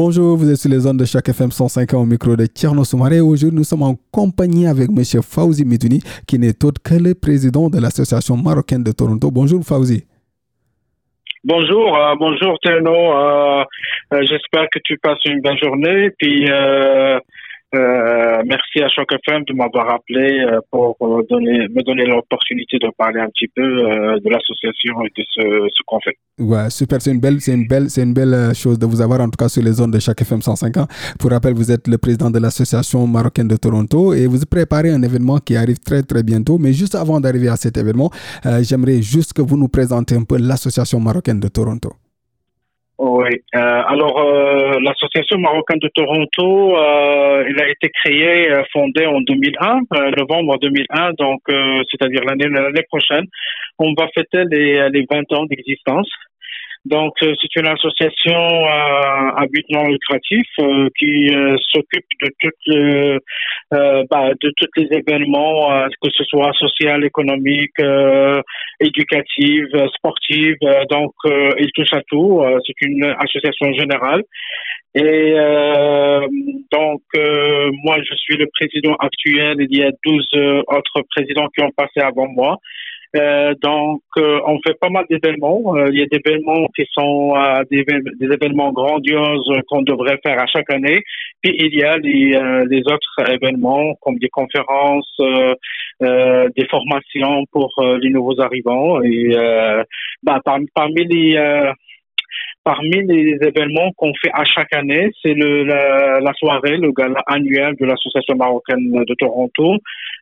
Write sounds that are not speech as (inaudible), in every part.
Bonjour, vous êtes sur les zones de chaque FM 105 au micro de Tierno Soumaré. Aujourd'hui, nous sommes en compagnie avec M. Fauzi Midouni, qui n'est autre que le président de l'Association marocaine de Toronto. Bonjour Fauzi. Bonjour, euh, bonjour Tierno. Euh, euh, j'espère que tu passes une bonne journée. Puis euh, merci à Choc FM de m'avoir appelé euh, pour donner, me donner l'opportunité de parler un petit peu euh, de l'association et de ce, qu'on fait. Ouais, super. C'est une belle, c'est une belle, c'est une belle chose de vous avoir en tout cas sur les zones de Choc FM 105 ans. Pour rappel, vous êtes le président de l'association marocaine de Toronto et vous préparez un événement qui arrive très très bientôt. Mais juste avant d'arriver à cet événement, j'aimerais juste que vous nous présentez un peu l'association marocaine de Toronto. Oui. Euh, alors, euh, l'association marocaine de Toronto, euh, il a été créé, euh, fondée en 2001, euh, novembre 2001, donc c'est-à-dire l'année l'année prochaine. On va fêter les, les 20 ans d'existence. Donc, euh, c'est une association euh, à but non lucratif euh, qui s'occupe de toutes bah, de tous les événements, que ce soit social, économique, éducatif, sportif. donc, il touche à tout. c'est une association générale. Et donc, moi, je suis le président actuel. Il y a 12 autres présidents qui ont passé avant moi. Euh, donc, euh, on fait pas mal d'événements. Euh, il y a des événements qui sont des, des, événements grandioses qu'on devrait faire à chaque année. Puis il y a les, les autres événements comme des conférences, des formations pour les nouveaux arrivants. Et bah, parmi, parmi les Parmi les événements qu'on fait à chaque année, c'est la, la, soirée, le gala annuel de l'Association marocaine de Toronto, euh,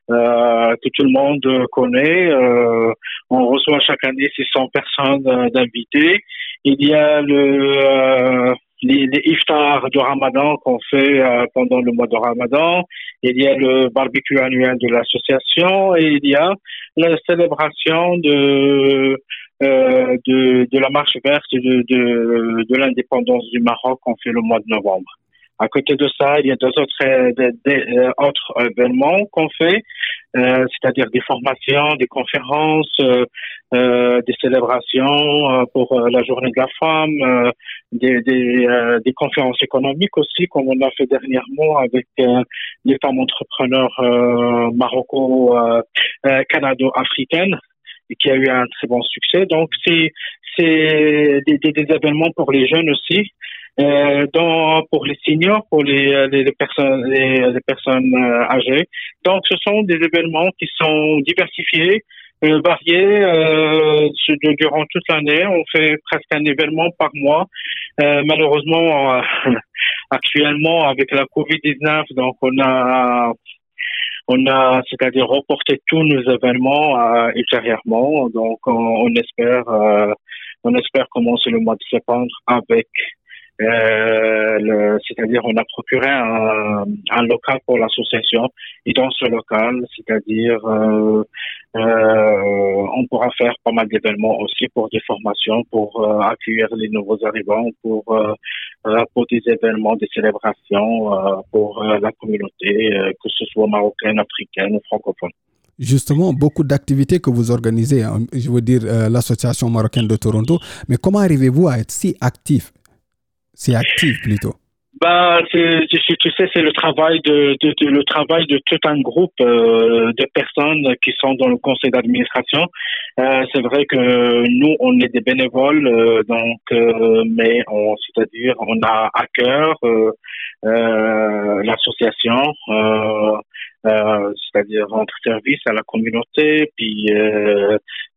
que tout le monde connaît. Euh, on reçoit chaque année 600 personnes euh, d'invités. Il y a le euh, les, les iftars du Ramadan qu'on fait euh, pendant le mois de Ramadan. Il y a le barbecue annuel de l'association et il y a la célébration de euh, de, de la marche verte de, de, de l'indépendance du Maroc qu'on fait le mois de novembre. À côté de ça, il y a deux autres, euh, euh, autres événements qu'on fait, euh, c'est-à-dire des formations, des conférences, euh, des célébrations pour la journée de la femme, des, des, des, conférences économiques aussi, comme on a fait dernièrement avec les femmes entrepreneurs maroco-canado-africaines qui a eu un très bon succès. Donc, c'est c'est des, des, des, événements pour les jeunes aussi, euh, dans, pour les seniors, pour les, les, les personnes les, les personnes euh, âgées. Donc, ce sont des événements qui sont diversifiés, euh, variés euh, durant toute l'année. On fait presque un événement par mois. Euh, malheureusement, (laughs) actuellement avec la Covid-19, donc on a on a, c'est-à-dire reporté tous nos événements euh, ultérieurement. Donc, on, espère, euh, on espère commencer le mois de septembre avec euh, c'est-à-dire on a procuré un, local pour l'association et dans ce local, c'est-à-dire euh, euh, on pourra faire pas mal d'événements aussi pour des formations, pour accueillir les nouveaux arrivants, pour pour des événements, des célébrations pour la communauté, que ce soit marocaine, africaine ou francophone. Justement beaucoup d'activités que vous organisez, hein, je veux dire l'association marocaine de Toronto, mais comment arrivez-vous à être si actif c'est actif plutôt. Bah, tu, sais, c'est le travail de, le travail de tout un groupe euh, de personnes qui sont dans le conseil d'administration. Euh, c'est vrai que nous, on est des bénévoles, euh, donc, mais on, c'est-à-dire, on a à cœur l'association, c'est-à-dire rendre service à la communauté, puis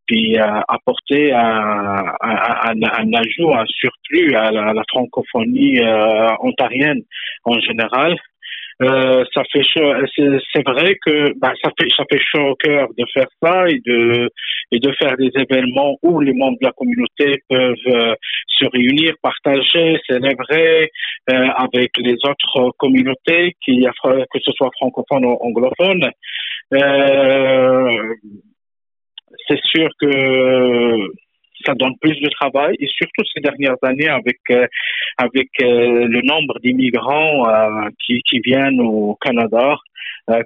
puis apporter un, un, un, ajout, un surplus à la, francophonie euh, ontarienne en général. Euh, ça fait chaud. C'est vrai que bah, ça fait ça fait chaud au cœur de faire ça et de et de faire des événements où les membres de la communauté peuvent euh, se réunir, partager, célébrer euh, avec les autres communautés, qui que ce soit francophone ou anglophone. C'est sûr que ça donne plus de travail et surtout ces dernières années avec euh, avec euh, le nombre d'immigrants euh, qui, qui viennent au Canada.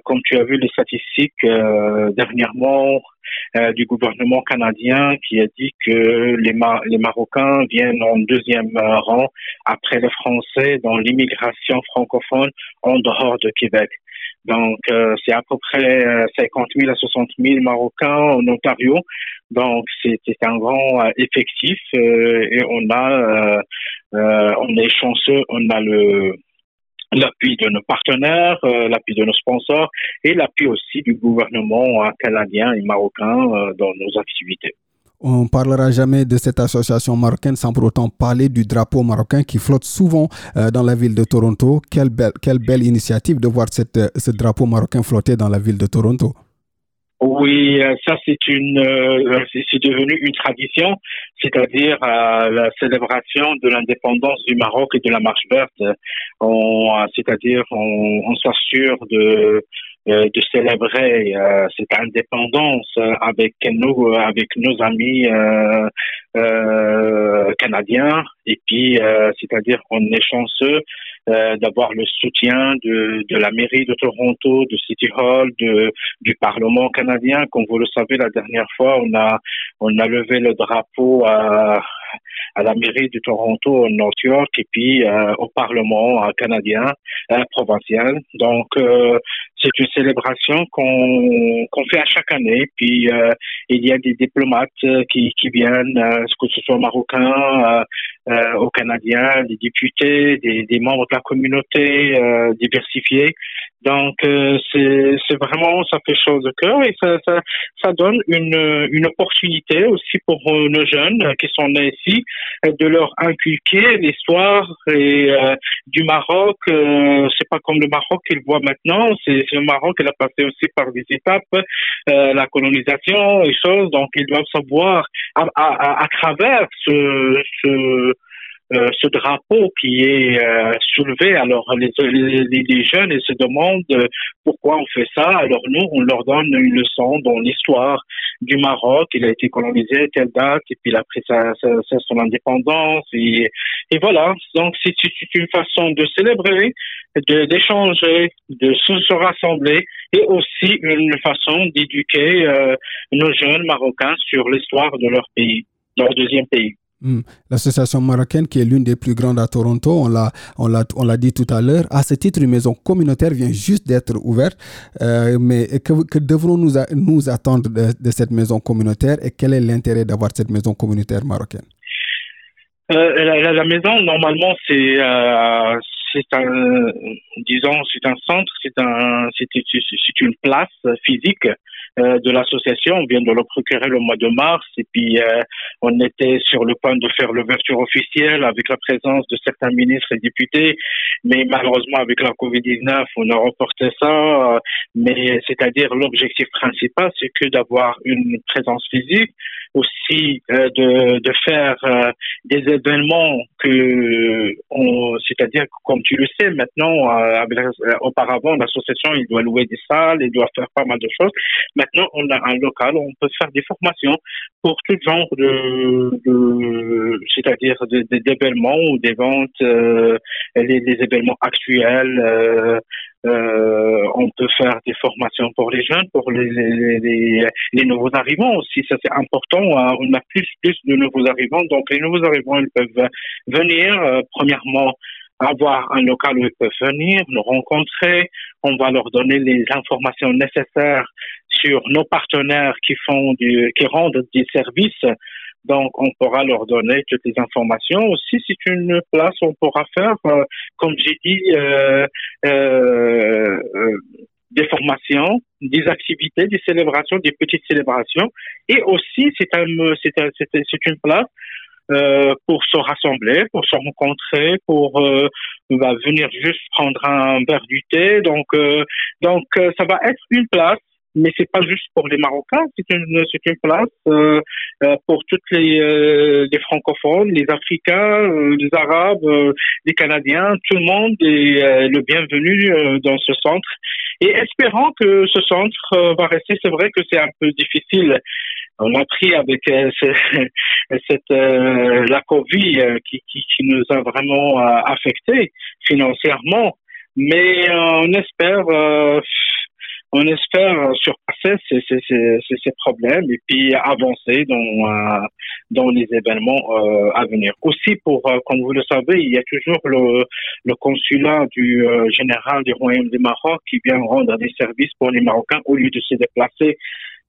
comme tu as vu les statistiques dernièrement du gouvernement canadien qui a dit que les, les Marocains viennent en deuxième rang après les Français dans l'immigration francophone en dehors de Québec. Donc, c'est à peu près 50 000 à 60 000 Marocains en Ontario. Donc c'est un grand euh, effectif euh, et on a euh, on est chanceux, on a le l'appui de nos partenaires, l'appui de nos sponsors et l'appui aussi du gouvernement canadien et marocain dans nos activités. On ne parlera jamais de cette association marocaine sans pour autant parler du drapeau marocain qui flotte souvent dans la ville de Toronto. Quelle belle, quelle belle initiative de voir cette, ce drapeau marocain flotter dans la ville de Toronto. Oui, euh, ça c'est une, euh, c'est devenu une tradition, c'est-à-dire euh, la célébration de l'indépendance du Maroc et de la marche verte. c'est-à-dire on, on s'assure de de célébrer cette indépendance avec nous, avec nos amis canadiens, et puis c'est-à-dire on est chanceux euh, d'avoir le soutien de, de la mairie de Toronto, de City Hall, de, du Parlement canadien. Comme vous le savez, la dernière fois, on a, on a levé le drapeau à, à la mairie de Toronto, au North York, et puis euh, au Parlement canadien, euh, provincial. Donc, c'est une célébration qu'on fait à chaque année. Puis euh, il y a des diplomates euh, qui, viennent, euh, que ce soit marocains, euh, aux Canadiens, des députés, des, des membres de la communauté diversifiée donc euh, c'est vraiment ça fait chose de cœur et ça, ça, ça donne une, une opportunité aussi pour euh, nos jeunes qui sont nés ici euh, de leur inculquer l'histoire et du Maroc. c'est pas comme le Maroc qu'ils voient maintenant, c'est le Maroc qui a passé aussi par des étapes, la colonisation et choses. Donc ils doivent savoir à, à, à travers ce, ce euh, ce drapeau qui est euh, soulevé. Alors les, les, jeunes ils se demandent euh, pourquoi on fait ça. Alors nous, on leur donne une leçon dans l'histoire du Maroc. Il a été colonisé telle date et puis il a pris sa, son indépendance et, et voilà. Donc c'est une façon de célébrer, de d'échanger, de se, rassembler et aussi une façon d'éduquer nos jeunes marocains sur l'histoire de leur pays, leur deuxième pays. Hmm. L'association marocaine, qui est l'une des plus grandes à Toronto, on l'a, on l'a, on l'a dit tout à l'heure, à ce titre, une maison communautaire vient juste d'être ouverte. Euh, mais que, que devrons-nous nous attendre de, cette maison communautaire et quel est l'intérêt d'avoir cette maison communautaire marocaine? Euh, la, maison, normalement, c'est, euh, c'est un, disons, c'est un centre, c'est un, c'est, une place physique de l'association. On vient de le procurer le mois de mars et puis euh, on était sur le point de faire l'ouverture officielle avec la présence de certains ministres et députés, mais malheureusement avec la Covid-19, on a reporté ça. mais c'est-à-dire l'objectif principal, c'est que d'avoir une présence physique, aussi euh, de, de faire des événements que on, c'est-à-dire comme tu le sais maintenant, auparavant l'association il doit louer des salles, il doit faire pas mal de choses. Maintenant, on a un local où on peut faire des formations pour tout genre de, c'est-à-dire d'événements ou des ventes, euh, les, événements actuels. Euh, euh, on peut faire des formations pour les jeunes, pour les, nouveaux arrivants aussi. Ça, c'est important. Hein. On a plus, plus de nouveaux arrivants. Donc, les nouveaux arrivants, ils peuvent venir, euh, premièrement, avoir un local où ils peuvent venir, nous rencontrer. On va leur donner les informations nécessaires sur nos partenaires qui font du, qui rendent des services. Donc, on pourra leur donner toutes les informations. Aussi, c'est une place où on pourra faire, euh, comme j'ai dit, euh, euh, euh, des formations, des activités, des célébrations, des petites célébrations. Et aussi, c'est un, c'est un, c'est une place euh, pour se rassembler, pour se rencontrer, pour euh, va venir juste prendre un verre du thé. Donc, euh, donc ça va être une place mais c'est pas juste pour les Marocains, c'est une, c'est une place euh, euh, pour toutes les, euh, les francophones, les Africains, les Arabes, les Canadiens, tout le monde est le bienvenu dans ce centre. Et espérant que ce centre va rester, c'est vrai que c'est un peu difficile. On a pris avec (laughs) cette la Covid qui, qui, qui, nous a vraiment affecté financièrement, mais on espère on espère surpasser ces, ces, ces, ces, problèmes et puis avancer dans, euh, dans les événements euh, à venir. Aussi, pour, euh, comme vous le savez, il y a toujours le, le consulat du général du Royaume du Maroc qui vient rendre des services pour les Marocains au lieu de se déplacer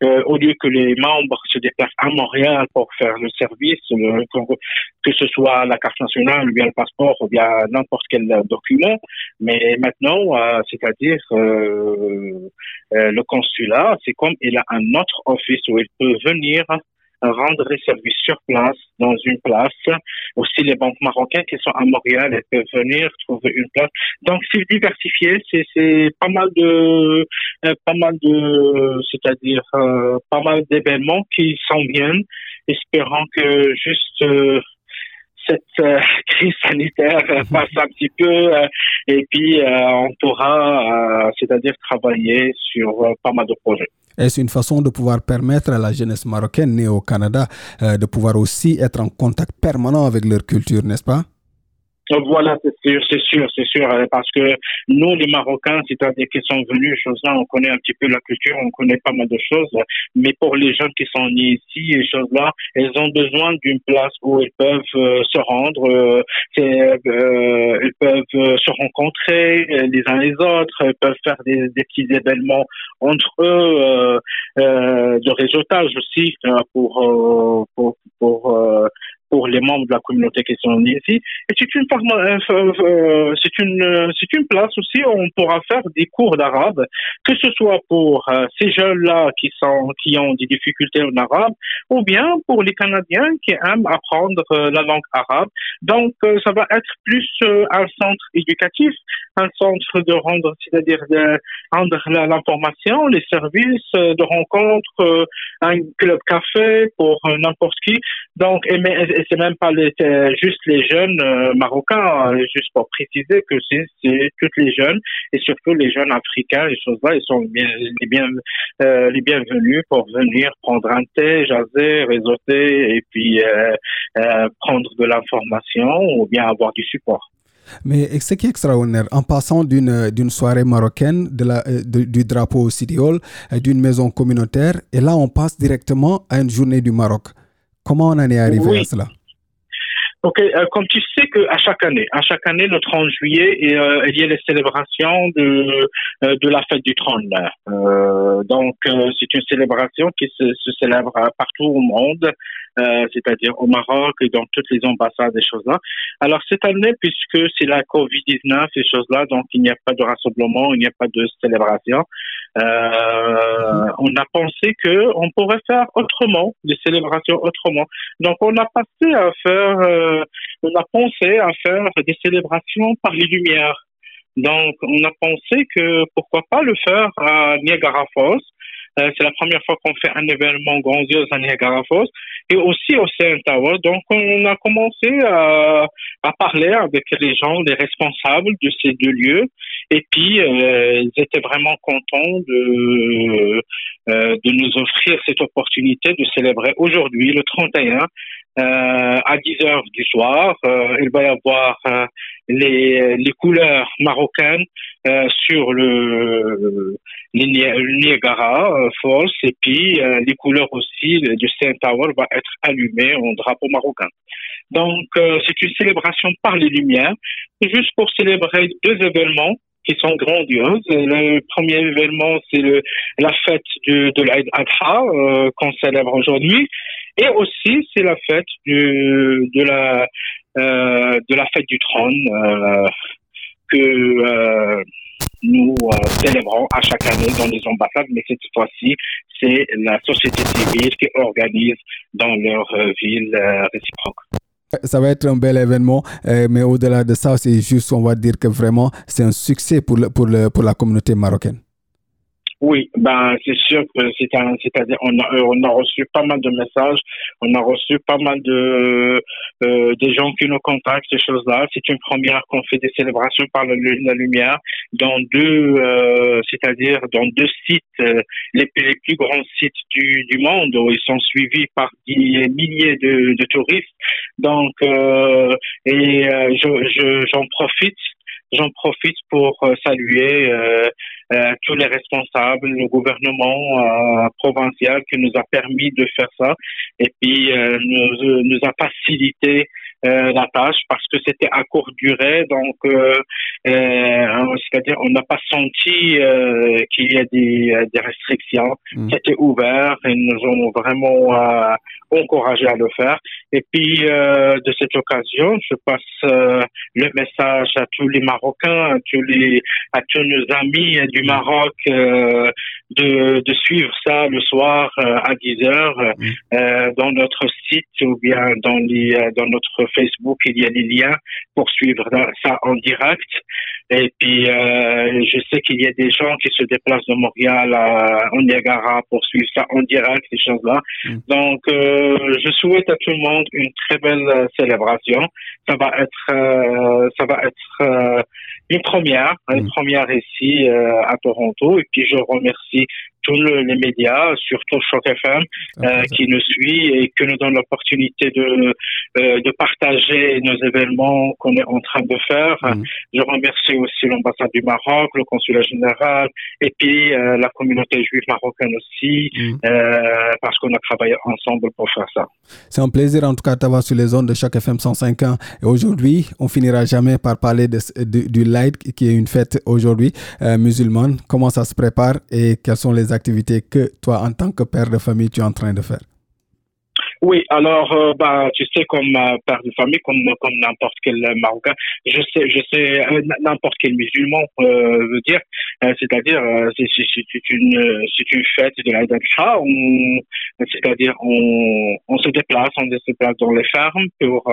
euh, au lieu que les membres se déplacent à Montréal pour faire le service, que ce soit la carte nationale ou bien le passeport ou bien n'importe quel document. Mais maintenant, euh, c'est-à-dire euh, le consulat, c'est comme il a un autre office où il peut venir rendre les services sur place, dans une place. Aussi, les banques marocaines qui sont à Montréal, elles peuvent venir trouver une place. Donc, c'est diversifié. C'est pas mal de, euh, pas mal de, c'est-à-dire euh, pas mal d'événements qui s'en viennent, espérant que juste euh, cette (laughs) crise sanitaire passe un petit peu et puis on pourra, c'est-à-dire travailler sur pas mal de projets. Est-ce une façon de pouvoir permettre à la jeunesse marocaine née au Canada euh, de pouvoir aussi être en contact permanent avec leur culture, n'est-ce pas? Voilà, c'est sûr, c'est sûr, c'est sûr, euh, parce que nous, les Marocains, c'est-à-dire qui sont venus, choses là, on connaît un petit peu la culture, on connaît pas mal de choses, mais pour les gens qui sont nés ici, et choses là, ils ont besoin d'une place où ils peuvent euh, se rendre, euh, ils peuvent se rencontrer les uns les autres, ils peuvent faire des, des petits événements entre eux, de réseautage aussi pour pour, pour pour les membres de la communauté qui sont ici. Et c'est une, euh, euh, c'est une, euh, c'est une place aussi où on pourra faire des cours d'arabe, que ce soit pour ces jeunes-là qui sont, qui ont des difficultés en arabe, ou bien pour les Canadiens qui aiment apprendre la langue arabe. Donc, ça va être plus un centre éducatif, un centre de rendre, c'est-à-dire de rendre l'information, les services de rencontre, un club café pour n'importe qui. Donc, c'est même pas les, juste les jeunes euh, marocains, hein, juste pour préciser que c'est toutes les jeunes et surtout les jeunes africains, les choses-là, ils sont bien, les, bien, euh, les bienvenus pour venir prendre un thé, jaser, réseauter et puis euh, prendre de l'information ou bien avoir du support. Mais ce qui est extraordinaire, en passant d'une, soirée marocaine, de la, du drapeau au Hall, d'une maison communautaire, et là on passe directement à une journée du Maroc. Comment on en est arrivé à cela Ok, euh, comme tu sais que à chaque année, à chaque année, le 30 juillet, euh, il y a les célébrations de euh, de la fête du trône. donc, c'est une célébration qui se, se, célèbre partout au monde, c'est-à-dire au Maroc et dans toutes les ambassades et choses là. Alors cette année, puisque c'est la Covid-19 et choses là, donc il n'y a pas de rassemblement, il n'y a pas de célébration. Euh, on a pensé que on pourrait faire autrement, des célébrations autrement. Donc on a passé à faire, euh, on a pensé à faire des célébrations par les lumières. Donc on a pensé que pourquoi pas le faire à Niagara Falls euh, c'est la première fois qu'on fait un événement grandiose à Niagara Falls et aussi au CN Tower. Donc, on a commencé à, parler avec les gens, les responsables de ces deux lieux. Et puis, euh, ils étaient vraiment contents de, euh, de nous offrir cette opportunité de célébrer aujourd'hui, le 31, euh, à 10 heures du soir. Euh, il va y avoir euh, les, les couleurs marocaines sur le, Niagara Falls et puis les couleurs aussi du Saint Tower va être allumées en drapeau marocain. Donc c'est une célébration par les lumières, juste pour célébrer deux événements qui sont grandioses. Le premier événement, c'est la fête de, de l'Aïd Adha qu'on célèbre aujourd'hui. Et aussi, c'est la fête du, de la euh, fête du trône euh, que euh, nous célébrons à chaque année dans les ambassades, mais cette fois-ci, c'est la société civile qui organise dans leur ville réciproque. Ça va être un bel événement, mais au-delà de ça, c'est juste, on va dire que vraiment, c'est un succès pour, pour la communauté marocaine. Oui, ben c'est sûr que c'est un, c'est-à-dire on a, on a reçu pas mal de messages, on a reçu pas mal de euh, des gens qui nous contactent ces choses-là. C'est une première qu'on fait des célébrations par la, lumière dans deux, euh, c'est-à-dire dans deux sites, euh, les, les, plus grands sites du, du monde où ils sont suivis par des milliers de, de touristes. Donc euh, et euh, je, je, j'en profite j'en profite pour euh, saluer euh, euh, tous les responsables, le gouvernement provincial qui nous a permis de faire ça. Et puis nous, nous a facilité la tâche parce que c'était à courte durée, donc euh, c'est-à-dire on n'a pas senti qu'il y a des, des restrictions. Mmh. C'était ouvert et nous ont vraiment encouragé à le faire. Et puis de cette occasion, je passe le message à tous les Marocains, à tous les, à tous nos amis du Maroc, euh, de, de suivre ça le soir euh, à 10 heures euh, dans notre site ou bien dans les, dans notre Facebook, il y a des liens pour suivre ça en direct. Et puis, je sais qu'il y a des gens qui se déplacent de Montréal à, en Niagara pour suivre ça en direct, ces choses-là. Mm. Donc, je souhaite à tout le monde une très belle célébration. Ça va être, ça va être une première, une mm. première ici euh, à Toronto. Et puis je remercie tous les médias, surtout Choc FM, euh, qui nous suit et qui nous donne l'opportunité de, euh, de partager nos événements qu'on est en train de faire. Mm. Je remercie aussi l'ambassade du Maroc, le consulat général et puis euh, la communauté juive marocaine aussi, mm. euh, parce qu'on a travaillé ensemble pour faire ça. C'est un plaisir en tout cas d'avoir sur les ondes de Choc FM 105 ans. Et aujourd'hui, on finira jamais par parler de, du Light, qui est une fête aujourd'hui musulmane. Comment ça se prépare et quelles sont les activités que toi, en tant que père de famille, tu es en train de faire. Oui, alors, euh, bah, tu sais, comme euh, père de famille, comme comme n'importe quel Marocain, je sais, je sais, euh, n'importe quel musulman veut dire, c'est-à-dire, c'est une, c'est une fête de l'Aïd c'est-à-dire, on, on se déplace, on se déplace dans les fermes pour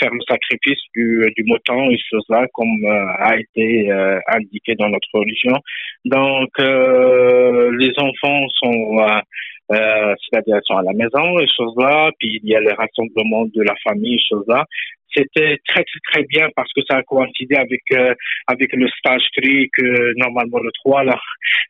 faire le sacrifice du, du mouton et choses-là, comme a été indiqué dans notre religion. Donc, les enfants sont euh, c'est-à-dire sont à la maison, et choses là, puis il y a les rassemblements de la famille, choses là c'était très, très, très bien parce que ça a coïncidé avec, euh, avec le stage tri que normalement le 3, là,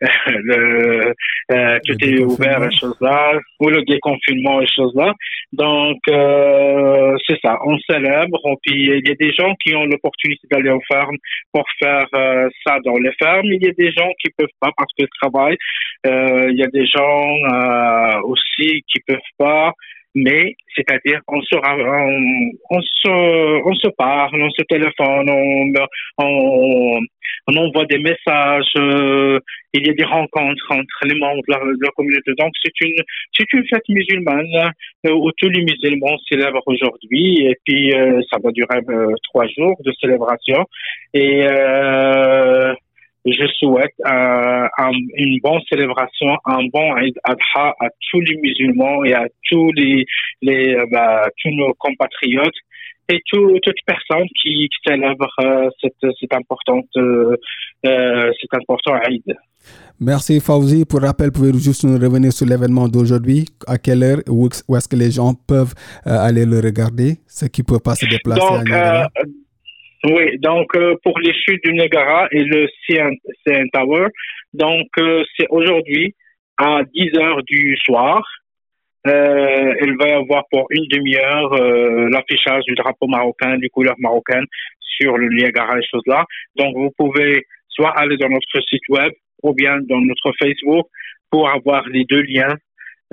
(laughs) le, euh, tout est ouvert et choses là, ou le déconfinement et choses là. Donc, euh, c'est ça, on célèbre, puis il y a des gens qui ont l'opportunité d'aller aux fermes pour faire euh, ça dans les fermes. Il y a des gens qui peuvent pas parce qu'ils travaillent. Euh, il y a des gens aussi qui peuvent pas mais c'est-à-dire on se on, on, se on se parle, on se téléphone, on on, on envoie des messages, euh, il y a des rencontres entre les membres de la, communauté. Donc c'est une c'est une fête musulmane euh, où tous les musulmans célèbrent aujourd'hui et puis euh, ça va durer euh, trois jours de célébration et je souhaite euh, une bonne célébration, un bon Eid Adha à tous les musulmans et à tous les, les euh, bah, tous nos compatriotes et tout, toute personne qui, qui célèbre euh, cette, cette importante euh, euh, cet important Eid. Merci Fauzi. Pour rappel, pouvez-vous juste nous revenir sur l'événement d'aujourd'hui? À quelle heure? Où, est-ce que les gens peuvent aller le regarder? Ceux qui ne peuvent pas se déplacer Donc, à oui, donc euh, pour les chutes du Niagara et le CN, Tower, donc euh, c'est aujourd'hui à 10 heures du soir. Euh, il va y avoir pour une demi-heure euh, l'affichage du drapeau marocain, du couleur marocaine sur le Niagara et choses là. Donc vous pouvez soit aller dans notre site web ou bien dans notre Facebook pour avoir les deux liens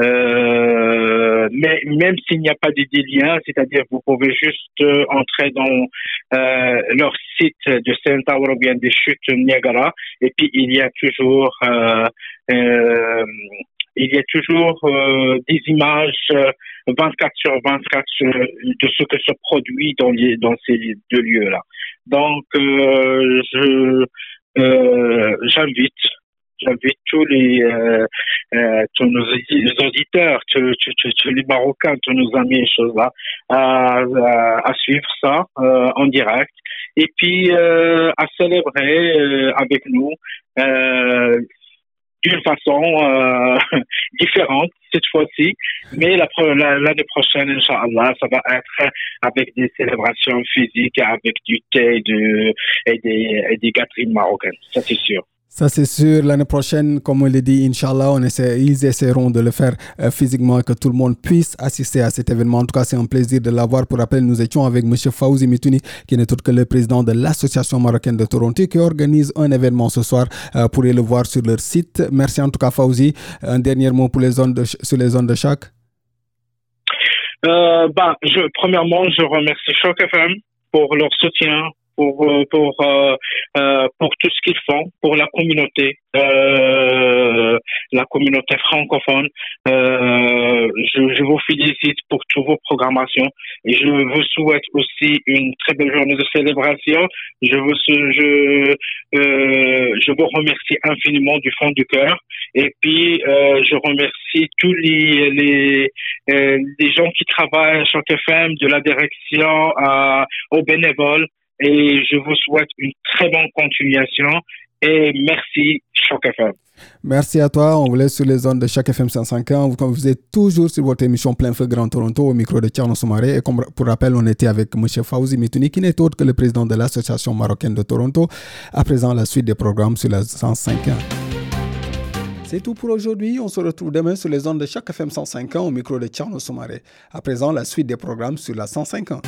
euh, mais même s'il n'y a pas de liens, c'est-à-dire vous pouvez juste euh, entrer dans euh, leur site de Saint Tower ou bien des chutes Niagara, et puis il y a toujours euh, il y a toujours des images 24 sur 24 de ce que se produit dans, les, dans ces deux lieux-là. Donc, je j'invite j'invite tous les euh, euh, tous nos auditeurs, tous, les Marocains, tous nos amis, choses là, à, à, suivre ça euh, en direct et puis à célébrer avec nous d'une façon (laughs) différente cette fois-ci. Mais l'année prochaine, Inch'Allah, ça va être avec des célébrations physiques, avec du thé et, des, et des gâteries marocaines, ça c'est sûr. Ça, c'est sûr. L'année prochaine, comme on l'a dit, Inch'Allah, essaie, ils essaieront de le faire euh, physiquement, que tout le monde puisse assister à cet événement. En tout cas, c'est un plaisir de l'avoir. Pour rappel, nous étions avec M. Fauzi Mitouni, qui n'est autre que le président de l'Association marocaine de Toronto, qui organise un événement ce soir. Euh, vous pourrez le voir sur leur site. Merci en tout cas, Fauzi. Un dernier mot pour les zones sur les zones de chaque. Euh, je, premièrement, je remercie Choc FM pour leur soutien, pour euh, pour euh, euh, pour tout ce qu'ils font pour la communauté la communauté francophone. Je, vous félicite pour toutes vos programmations et je vous souhaite aussi une très belle journée de célébration. Je vous je je vous remercie infiniment du fond du cœur et puis je remercie tous les les, les gens qui travaillent sur FM de la direction aux bénévoles et je vous souhaite une très bonne continuation et merci Choc FM. Merci à toi. On vous laisse sur les zones de chaque FM 150. Vous, vous êtes toujours sur votre émission Plein Feu Grand Toronto au micro de Tcherno Soumaré. Et comme pour rappel, on était avec M. Fauzi Mitouni, qui n'est autre que le président de l'Association marocaine de Toronto. À présent, la suite des programmes sur la 105 C'est tout pour aujourd'hui. On se retrouve demain sur les zones de chaque FM 150 au micro de Tcherno Soumaré. À présent, la suite des programmes sur la 150.